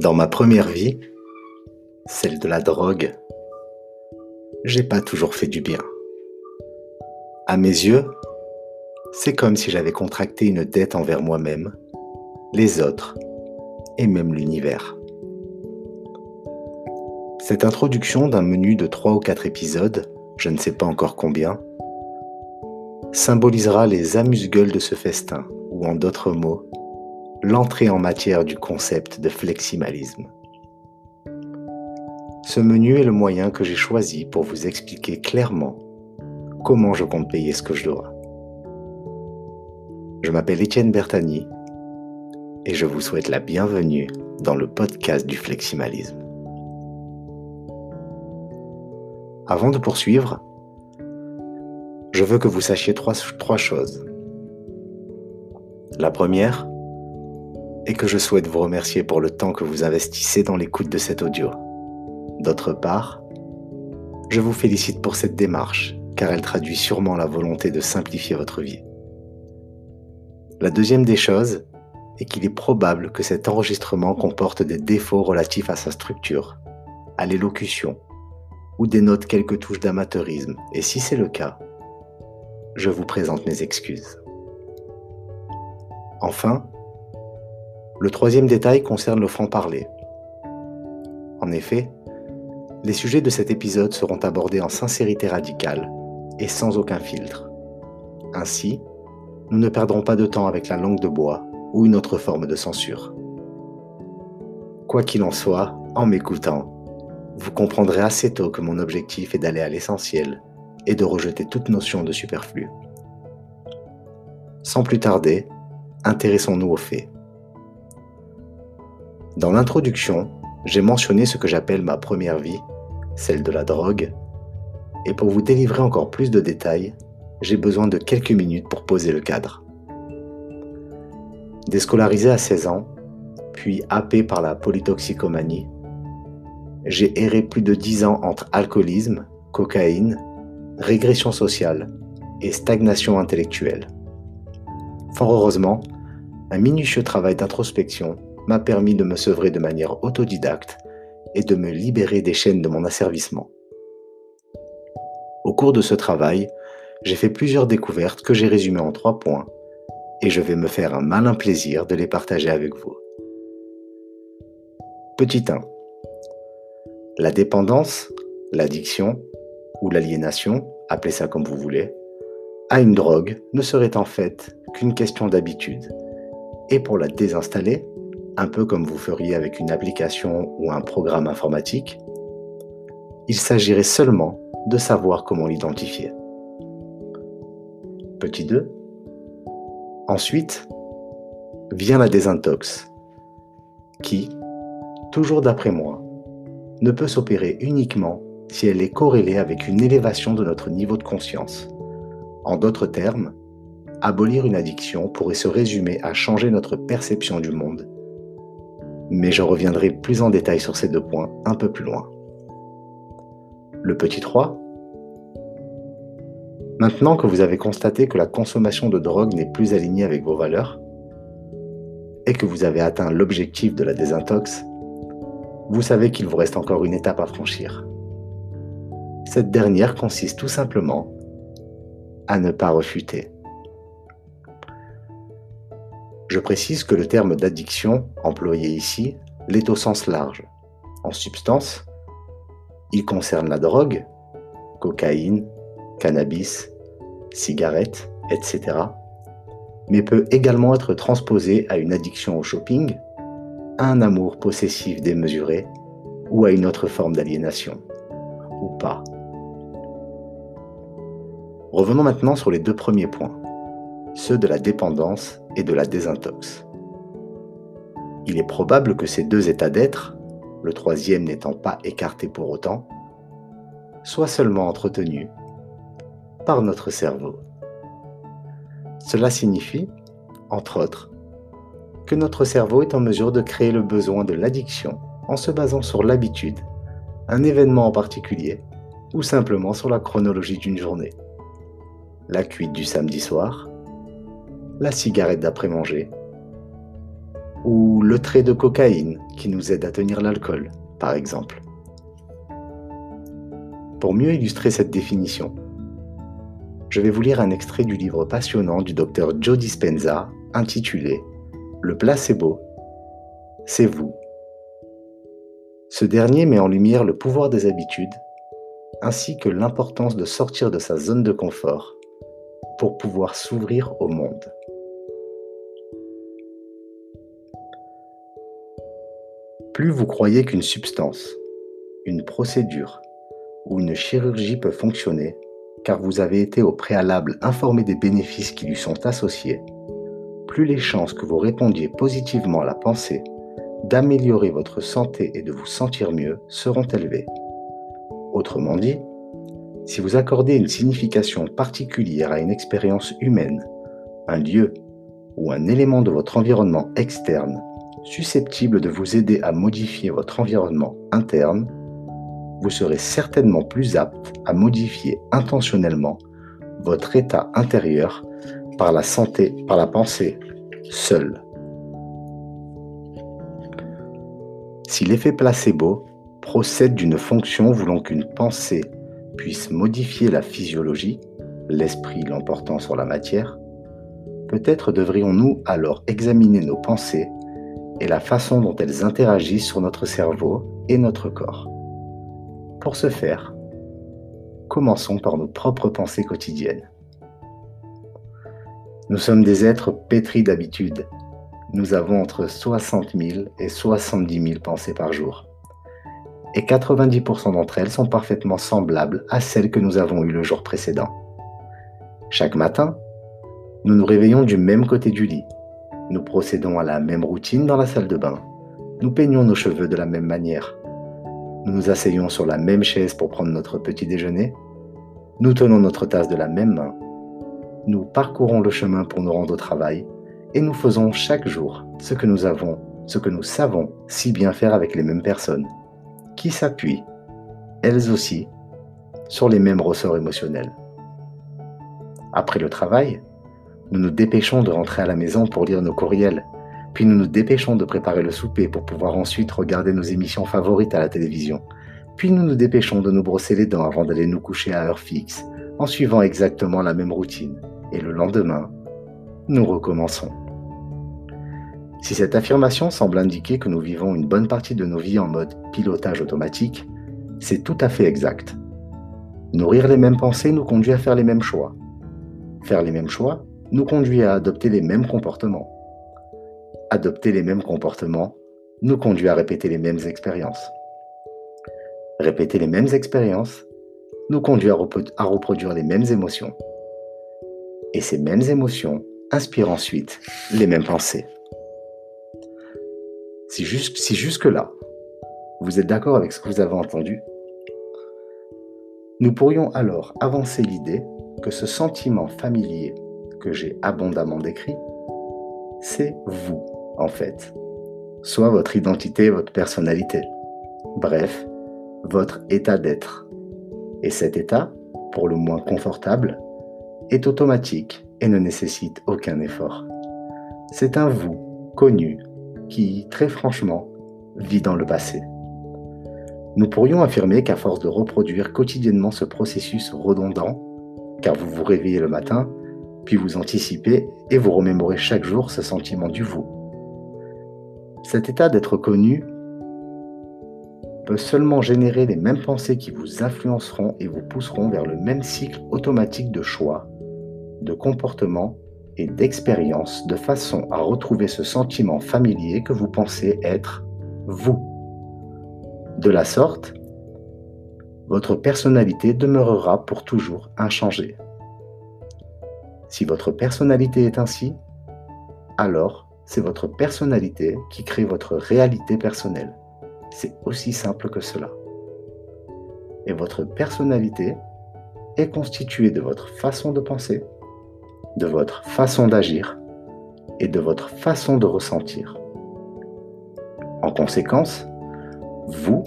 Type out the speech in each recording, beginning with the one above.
Dans ma première vie, celle de la drogue, j'ai pas toujours fait du bien. À mes yeux, c'est comme si j'avais contracté une dette envers moi-même, les autres et même l'univers. Cette introduction d'un menu de 3 ou 4 épisodes, je ne sais pas encore combien, symbolisera les amuse-gueules de ce festin, ou en d'autres mots, l'entrée en matière du concept de fleximalisme. Ce menu est le moyen que j'ai choisi pour vous expliquer clairement comment je compte payer ce que je dois. Je m'appelle Étienne Bertani et je vous souhaite la bienvenue dans le podcast du fleximalisme. Avant de poursuivre, je veux que vous sachiez trois, trois choses. La première est que je souhaite vous remercier pour le temps que vous investissez dans l'écoute de cet audio. D'autre part, je vous félicite pour cette démarche, car elle traduit sûrement la volonté de simplifier votre vie. La deuxième des choses est qu'il est probable que cet enregistrement comporte des défauts relatifs à sa structure, à l'élocution, ou dénote quelques touches d'amateurisme, et si c'est le cas, je vous présente mes excuses. Enfin, le troisième détail concerne le franc-parler. En effet, les sujets de cet épisode seront abordés en sincérité radicale et sans aucun filtre. Ainsi, nous ne perdrons pas de temps avec la langue de bois ou une autre forme de censure. Quoi qu'il en soit, en m'écoutant, vous comprendrez assez tôt que mon objectif est d'aller à l'essentiel et de rejeter toute notion de superflu. Sans plus tarder, intéressons-nous aux faits. Dans l'introduction, j'ai mentionné ce que j'appelle ma première vie, celle de la drogue, et pour vous délivrer encore plus de détails, j'ai besoin de quelques minutes pour poser le cadre. Déscolarisé à 16 ans, puis happé par la polytoxicomanie, j'ai erré plus de 10 ans entre alcoolisme, cocaïne, régression sociale et stagnation intellectuelle. Fort heureusement, un minutieux travail d'introspection m'a permis de me sevrer de manière autodidacte et de me libérer des chaînes de mon asservissement. Au cours de ce travail, j'ai fait plusieurs découvertes que j'ai résumées en trois points et je vais me faire un malin plaisir de les partager avec vous. Petit 1. La dépendance, l'addiction ou l'aliénation, appelez ça comme vous voulez, à une drogue ne serait en fait qu'une question d'habitude. Et pour la désinstaller, un peu comme vous feriez avec une application ou un programme informatique, il s'agirait seulement de savoir comment l'identifier. Petit 2. Ensuite, vient la désintox, qui, toujours d'après moi, ne peut s'opérer uniquement si elle est corrélée avec une élévation de notre niveau de conscience. En d'autres termes, abolir une addiction pourrait se résumer à changer notre perception du monde. Mais je reviendrai plus en détail sur ces deux points un peu plus loin. Le petit 3 Maintenant que vous avez constaté que la consommation de drogue n'est plus alignée avec vos valeurs et que vous avez atteint l'objectif de la désintox, vous savez qu'il vous reste encore une étape à franchir. Cette dernière consiste tout simplement à ne pas refuter. Je précise que le terme d'addiction employé ici l'est au sens large. En substance, il concerne la drogue, cocaïne, cannabis, cigarettes, etc., mais peut également être transposé à une addiction au shopping, à un amour possessif démesuré ou à une autre forme d'aliénation, ou pas. Revenons maintenant sur les deux premiers points, ceux de la dépendance et de la désintox. Il est probable que ces deux états d'être, le troisième n'étant pas écarté pour autant, soient seulement entretenus par notre cerveau. Cela signifie, entre autres, que notre cerveau est en mesure de créer le besoin de l'addiction en se basant sur l'habitude, un événement en particulier, ou simplement sur la chronologie d'une journée. La cuite du samedi soir, la cigarette d'après-manger, ou le trait de cocaïne qui nous aide à tenir l'alcool, par exemple. Pour mieux illustrer cette définition, je vais vous lire un extrait du livre passionnant du docteur Joe Dispenza intitulé Le placebo, c'est vous. Ce dernier met en lumière le pouvoir des habitudes ainsi que l'importance de sortir de sa zone de confort pour pouvoir s'ouvrir au monde. Plus vous croyez qu'une substance, une procédure ou une chirurgie peut fonctionner, car vous avez été au préalable informé des bénéfices qui lui sont associés, plus les chances que vous répondiez positivement à la pensée d'améliorer votre santé et de vous sentir mieux seront élevées. Autrement dit, si vous accordez une signification particulière à une expérience humaine, un lieu ou un élément de votre environnement externe susceptible de vous aider à modifier votre environnement interne, vous serez certainement plus apte à modifier intentionnellement votre état intérieur par la santé, par la pensée seule. Si l'effet placebo procède d'une fonction voulant qu'une pensée puisse modifier la physiologie, l'esprit l'emportant sur la matière, peut-être devrions-nous alors examiner nos pensées et la façon dont elles interagissent sur notre cerveau et notre corps. Pour ce faire, commençons par nos propres pensées quotidiennes. Nous sommes des êtres pétris d'habitudes. Nous avons entre 60 000 et 70 000 pensées par jour et 90% d'entre elles sont parfaitement semblables à celles que nous avons eues le jour précédent. Chaque matin, nous nous réveillons du même côté du lit. Nous procédons à la même routine dans la salle de bain. Nous peignons nos cheveux de la même manière. Nous nous asseyons sur la même chaise pour prendre notre petit déjeuner. Nous tenons notre tasse de la même main. Nous parcourons le chemin pour nous rendre au travail et nous faisons chaque jour ce que nous avons, ce que nous savons si bien faire avec les mêmes personnes qui s'appuient, elles aussi, sur les mêmes ressorts émotionnels. Après le travail, nous nous dépêchons de rentrer à la maison pour lire nos courriels, puis nous nous dépêchons de préparer le souper pour pouvoir ensuite regarder nos émissions favorites à la télévision, puis nous nous dépêchons de nous brosser les dents avant d'aller nous coucher à heure fixe, en suivant exactement la même routine, et le lendemain, nous recommençons. Si cette affirmation semble indiquer que nous vivons une bonne partie de nos vies en mode pilotage automatique, c'est tout à fait exact. Nourrir les mêmes pensées nous conduit à faire les mêmes choix. Faire les mêmes choix nous conduit à adopter les mêmes comportements. Adopter les mêmes comportements nous conduit à répéter les mêmes expériences. Répéter les mêmes expériences nous conduit à, reproduire les mêmes émotions. Et ces mêmes émotions inspirent ensuite les mêmes pensées. Si, jusque-là, vous êtes d'accord avec ce que vous avez entendu, nous pourrions alors avancer l'idée que ce sentiment familier que j'ai abondamment décrit, c'est vous, en fait. Soit votre identité, votre personnalité. Bref, votre état d'être. Et cet état, pour le moins confortable, est automatique et ne nécessite aucun effort. C'est un vous connu, qui, très franchement, vit dans le passé. Nous pourrions affirmer qu'à force de reproduire quotidiennement ce processus redondant, car vous vous réveillez le matin, puis vous anticipez et vous remémorez chaque jour ce sentiment du vous. Cet état d'être connu peut seulement générer les mêmes pensées qui vous influenceront et vous pousseront vers le même cycle automatique de choix, de comportement et d'expérience de façon à retrouver ce sentiment familier que vous pensez être vous. De la sorte, votre personnalité demeurera pour toujours inchangée. Si votre personnalité est ainsi, alors c'est votre personnalité qui crée votre réalité personnelle. C'est aussi simple que cela. Et votre personnalité est constituée de votre façon de penser, de votre façon d'agir et de votre façon de ressentir. En conséquence, vous,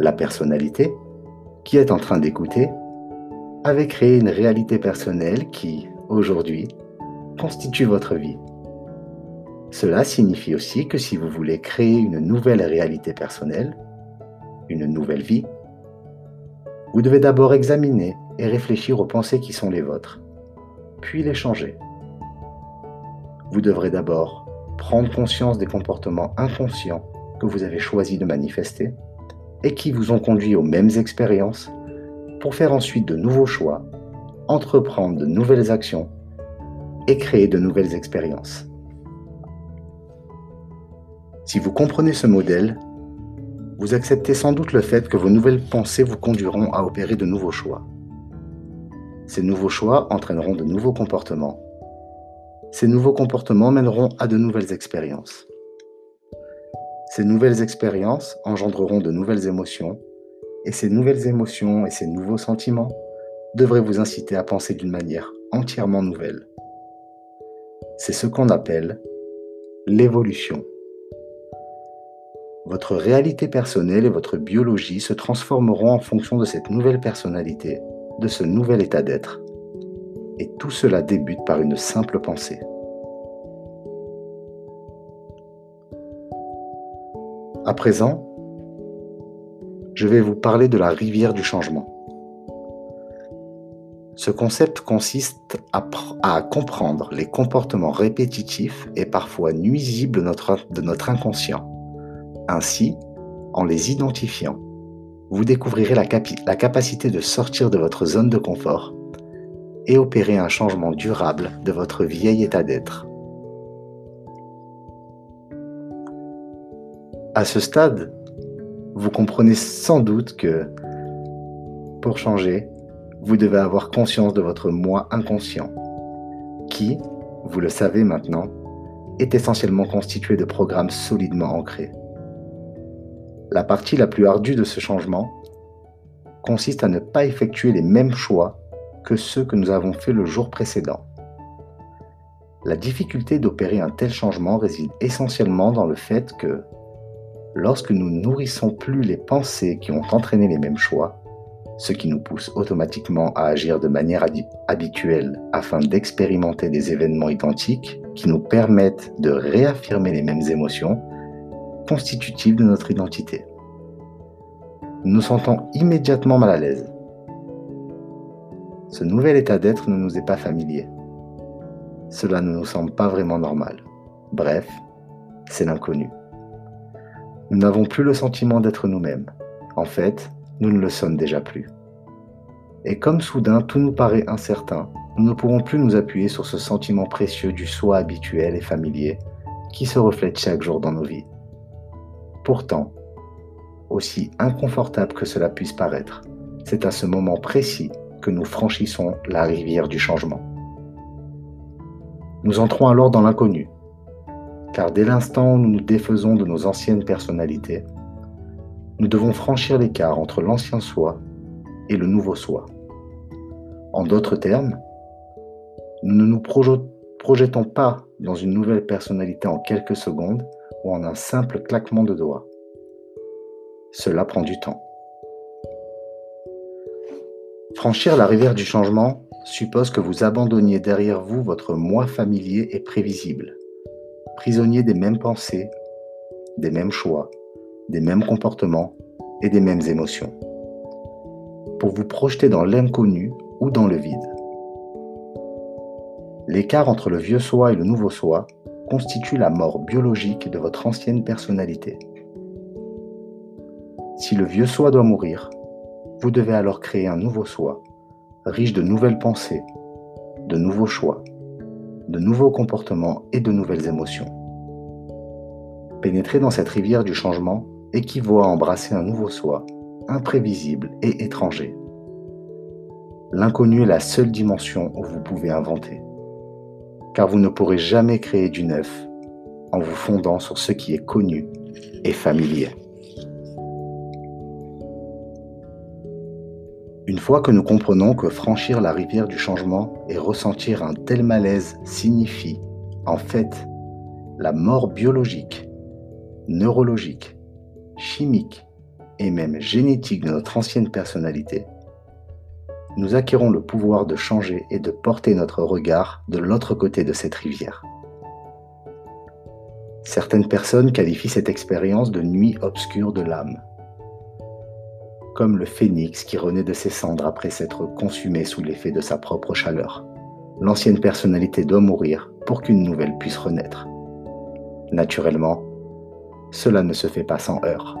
la personnalité, qui êtes en train d'écouter, avez créé une réalité personnelle qui, aujourd'hui, constitue votre vie. Cela signifie aussi que si vous voulez créer une nouvelle réalité personnelle, une nouvelle vie, vous devez d'abord examiner et réfléchir aux pensées qui sont les vôtres, puis les changer. Vous devrez d'abord prendre conscience des comportements inconscients que vous avez choisi de manifester et qui vous ont conduit aux mêmes expériences pour faire ensuite de nouveaux choix, entreprendre de nouvelles actions et créer de nouvelles expériences. Si vous comprenez ce modèle, vous acceptez sans doute le fait que vos nouvelles pensées vous conduiront à opérer de nouveaux choix. Ces nouveaux choix entraîneront de nouveaux comportements. Ces nouveaux comportements mèneront à de nouvelles expériences. Ces nouvelles expériences engendreront de nouvelles émotions, et ces nouvelles émotions et ces nouveaux sentiments devraient vous inciter à penser d'une manière entièrement nouvelle. C'est ce qu'on appelle l'évolution. Votre réalité personnelle et votre biologie se transformeront en fonction de cette nouvelle personnalité, de ce nouvel état d'être. Et tout cela débute par une simple pensée. À présent, je vais vous parler de la rivière du changement. Ce concept consiste à, comprendre les comportements répétitifs et parfois nuisibles de notre inconscient ainsi, en les identifiant, vous découvrirez la, capacité de sortir de votre zone de confort et opérer un changement durable de votre vieil état d'être. À ce stade, vous comprenez sans doute que pour changer, vous devez avoir conscience de votre moi inconscient, qui, vous le savez maintenant, est essentiellement constitué de programmes solidement ancrés. La partie la plus ardue de ce changement consiste à ne pas effectuer les mêmes choix que ceux que nous avons faits le jour précédent. La difficulté d'opérer un tel changement réside essentiellement dans le fait que, lorsque nous nourrissons plus les pensées qui ont entraîné les mêmes choix, ce qui nous pousse automatiquement à agir de manière habituelle afin d'expérimenter des événements identiques qui nous permettent de réaffirmer les mêmes émotions, constitutive de notre identité. Nous nous sentons immédiatement mal à l'aise. Ce nouvel état d'être ne nous est pas familier. Cela ne nous semble pas vraiment normal. Bref, c'est l'inconnu. Nous n'avons plus le sentiment d'être nous-mêmes. En fait, nous ne le sommes déjà plus. Et comme soudain tout nous paraît incertain, nous ne pourrons plus nous appuyer sur ce sentiment précieux du soi habituel et familier qui se reflète chaque jour dans nos vies. Pourtant, aussi inconfortable que cela puisse paraître, c'est à ce moment précis que nous franchissons la rivière du changement. Nous entrons alors dans l'inconnu, car dès l'instant où nous nous défaisons de nos anciennes personnalités, nous devons franchir l'écart entre l'ancien soi et le nouveau soi. En d'autres termes, nous ne nous projetons pas dans une nouvelle personnalité en quelques secondes, en un simple claquement de doigts. Cela prend du temps. Franchir la rivière du changement suppose que vous abandonniez derrière vous votre moi familier et prévisible, prisonnier des mêmes pensées, des mêmes choix, des mêmes comportements et des mêmes émotions, pour vous projeter dans l'inconnu ou dans le vide. L'écart entre le vieux soi et le nouveau soi constitue la mort biologique de votre ancienne personnalité. Si le vieux soi doit mourir, vous devez alors créer un nouveau soi, riche de nouvelles pensées, de nouveaux choix, de nouveaux comportements et de nouvelles émotions. Pénétrer dans cette rivière du changement équivaut à embrasser un nouveau soi, imprévisible et étranger. L'inconnu est la seule dimension où vous pouvez inventer car vous ne pourrez jamais créer du neuf en vous fondant sur ce qui est connu et familier. Une fois que nous comprenons que franchir la rivière du changement et ressentir un tel malaise signifie, en fait, la mort biologique, neurologique, chimique et même génétique de notre ancienne personnalité, nous acquérons le pouvoir de changer et de porter notre regard de l'autre côté de cette rivière. Certaines personnes qualifient cette expérience de nuit obscure de l'âme, comme le phénix qui renaît de ses cendres après s'être consumé sous l'effet de sa propre chaleur. L'ancienne personnalité doit mourir pour qu'une nouvelle puisse renaître. Naturellement, cela ne se fait pas sans heurts.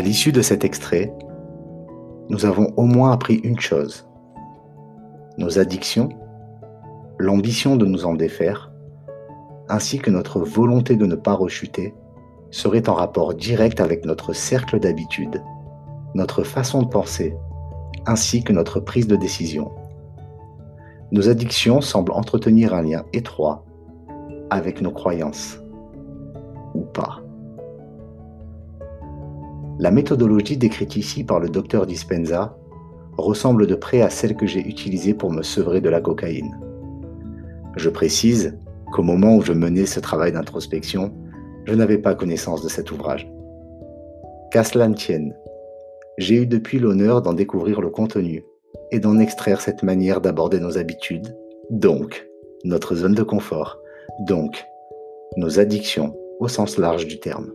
À l'issue de cet extrait, nous avons au moins appris une chose. Nos addictions l'ambition de nous en défaire, ainsi que notre volonté de ne pas rechuter, seraient en rapport direct avec notre cercle d'habitude, notre façon de penser, ainsi que notre prise de décision. Nos addictions semblent entretenir un lien étroit avec nos croyances, ou pas. La méthodologie décrite ici par le docteur Dispenza ressemble de près à celle que j'ai utilisée pour me sevrer de la cocaïne. Je précise qu'au moment où je menais ce travail d'introspection, je n'avais pas connaissance de cet ouvrage. Qu'à cela tienne, j'ai eu depuis l'honneur d'en découvrir le contenu et d'en extraire cette manière d'aborder nos habitudes, donc notre zone de confort, donc nos addictions au sens large du terme.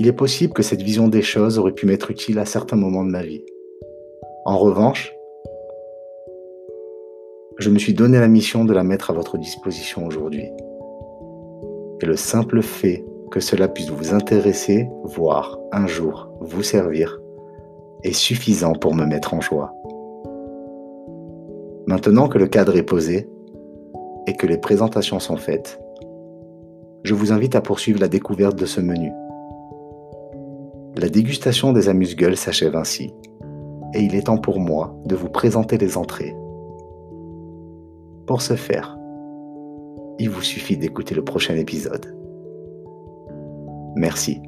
Il est possible que cette vision des choses aurait pu m'être utile à certains moments de ma vie. En revanche, je me suis donné la mission de la mettre à votre disposition aujourd'hui. Et le simple fait que cela puisse vous intéresser, voire un jour vous servir, est suffisant pour me mettre en joie. Maintenant que le cadre est posé et que les présentations sont faites, je vous invite à poursuivre la découverte de ce menu. La dégustation des amuse-gueules s'achève ainsi, et il est temps pour moi de vous présenter les entrées pour ce faire, il vous suffit d'écouter le prochain épisode. Merci.